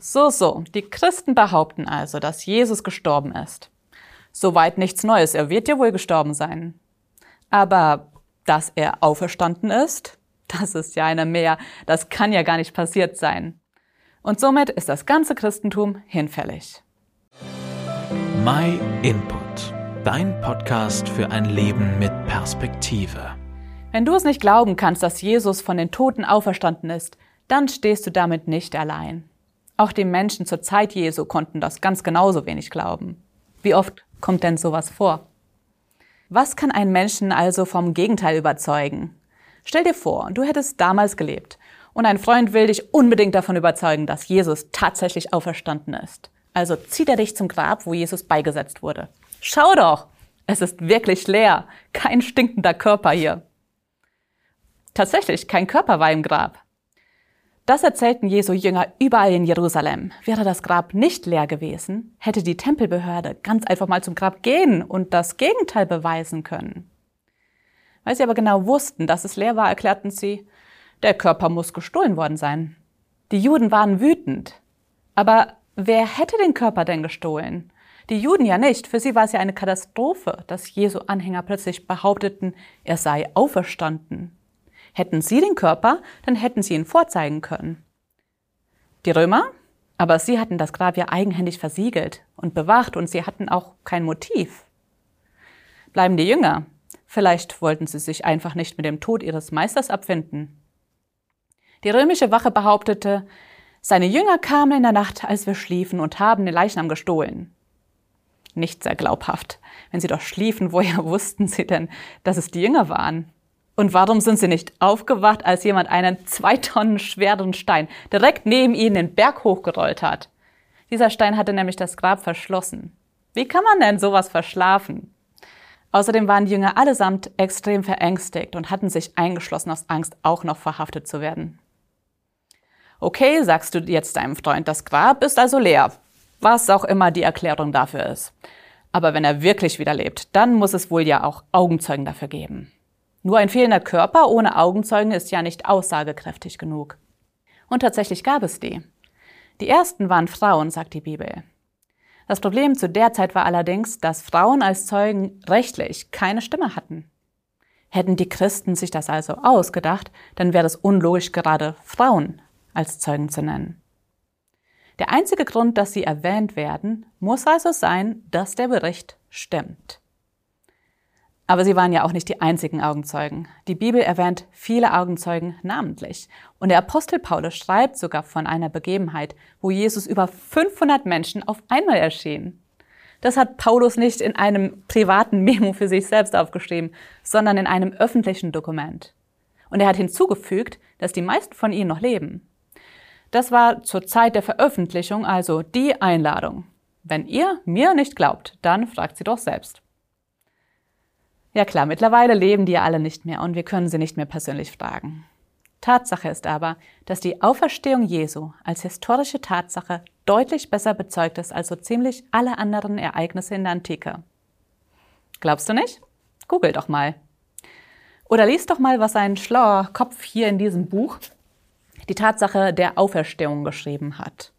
So, so, die Christen behaupten also, dass Jesus gestorben ist. Soweit nichts Neues, er wird ja wohl gestorben sein. Aber dass er auferstanden ist, das ist ja eine mehr, das kann ja gar nicht passiert sein. Und somit ist das ganze Christentum hinfällig. My Input, dein Podcast für ein Leben mit Perspektive. Wenn du es nicht glauben kannst, dass Jesus von den Toten auferstanden ist, dann stehst du damit nicht allein. Auch die Menschen zur Zeit Jesu konnten das ganz genauso wenig glauben. Wie oft kommt denn sowas vor? Was kann einen Menschen also vom Gegenteil überzeugen? Stell dir vor, du hättest damals gelebt und ein Freund will dich unbedingt davon überzeugen, dass Jesus tatsächlich auferstanden ist. Also zieht er dich zum Grab, wo Jesus beigesetzt wurde. Schau doch, es ist wirklich leer, kein stinkender Körper hier. Tatsächlich, kein Körper war im Grab. Das erzählten Jesu Jünger überall in Jerusalem. Wäre das Grab nicht leer gewesen, hätte die Tempelbehörde ganz einfach mal zum Grab gehen und das Gegenteil beweisen können. Weil sie aber genau wussten, dass es leer war, erklärten sie, der Körper muss gestohlen worden sein. Die Juden waren wütend. Aber wer hätte den Körper denn gestohlen? Die Juden ja nicht. Für sie war es ja eine Katastrophe, dass Jesu Anhänger plötzlich behaupteten, er sei auferstanden. Hätten sie den Körper, dann hätten sie ihn vorzeigen können. Die Römer? Aber sie hatten das Grab ja eigenhändig versiegelt und bewacht und sie hatten auch kein Motiv. Bleiben die Jünger? Vielleicht wollten sie sich einfach nicht mit dem Tod ihres Meisters abfinden. Die römische Wache behauptete, seine Jünger kamen in der Nacht, als wir schliefen, und haben den Leichnam gestohlen. Nicht sehr glaubhaft. Wenn sie doch schliefen, woher wussten sie denn, dass es die Jünger waren? Und warum sind sie nicht aufgewacht, als jemand einen zwei Tonnen schweren Stein direkt neben ihnen den Berg hochgerollt hat? Dieser Stein hatte nämlich das Grab verschlossen. Wie kann man denn sowas verschlafen? Außerdem waren die Jünger allesamt extrem verängstigt und hatten sich eingeschlossen aus Angst, auch noch verhaftet zu werden. Okay, sagst du jetzt deinem Freund, das Grab ist also leer. Was auch immer die Erklärung dafür ist. Aber wenn er wirklich wieder lebt, dann muss es wohl ja auch Augenzeugen dafür geben. Nur ein fehlender Körper ohne Augenzeugen ist ja nicht aussagekräftig genug. Und tatsächlich gab es die. Die ersten waren Frauen, sagt die Bibel. Das Problem zu der Zeit war allerdings, dass Frauen als Zeugen rechtlich keine Stimme hatten. Hätten die Christen sich das also ausgedacht, dann wäre es unlogisch, gerade Frauen als Zeugen zu nennen. Der einzige Grund, dass sie erwähnt werden, muss also sein, dass der Bericht stimmt. Aber sie waren ja auch nicht die einzigen Augenzeugen. Die Bibel erwähnt viele Augenzeugen namentlich. Und der Apostel Paulus schreibt sogar von einer Begebenheit, wo Jesus über 500 Menschen auf einmal erschien. Das hat Paulus nicht in einem privaten Memo für sich selbst aufgeschrieben, sondern in einem öffentlichen Dokument. Und er hat hinzugefügt, dass die meisten von ihnen noch leben. Das war zur Zeit der Veröffentlichung also die Einladung. Wenn ihr mir nicht glaubt, dann fragt sie doch selbst. Ja klar, mittlerweile leben die ja alle nicht mehr und wir können sie nicht mehr persönlich fragen. Tatsache ist aber, dass die Auferstehung Jesu als historische Tatsache deutlich besser bezeugt ist als so ziemlich alle anderen Ereignisse in der Antike. Glaubst du nicht? Google doch mal. Oder lies doch mal, was ein schlauer Kopf hier in diesem Buch die Tatsache der Auferstehung geschrieben hat.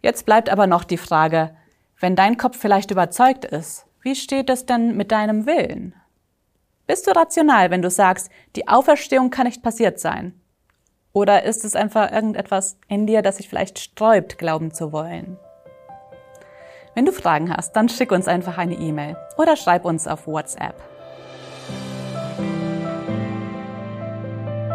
Jetzt bleibt aber noch die Frage, wenn dein Kopf vielleicht überzeugt ist, wie steht es denn mit deinem Willen? Bist du rational, wenn du sagst, die Auferstehung kann nicht passiert sein? Oder ist es einfach irgendetwas in dir, das sich vielleicht sträubt, glauben zu wollen? Wenn du Fragen hast, dann schick uns einfach eine E-Mail oder schreib uns auf WhatsApp.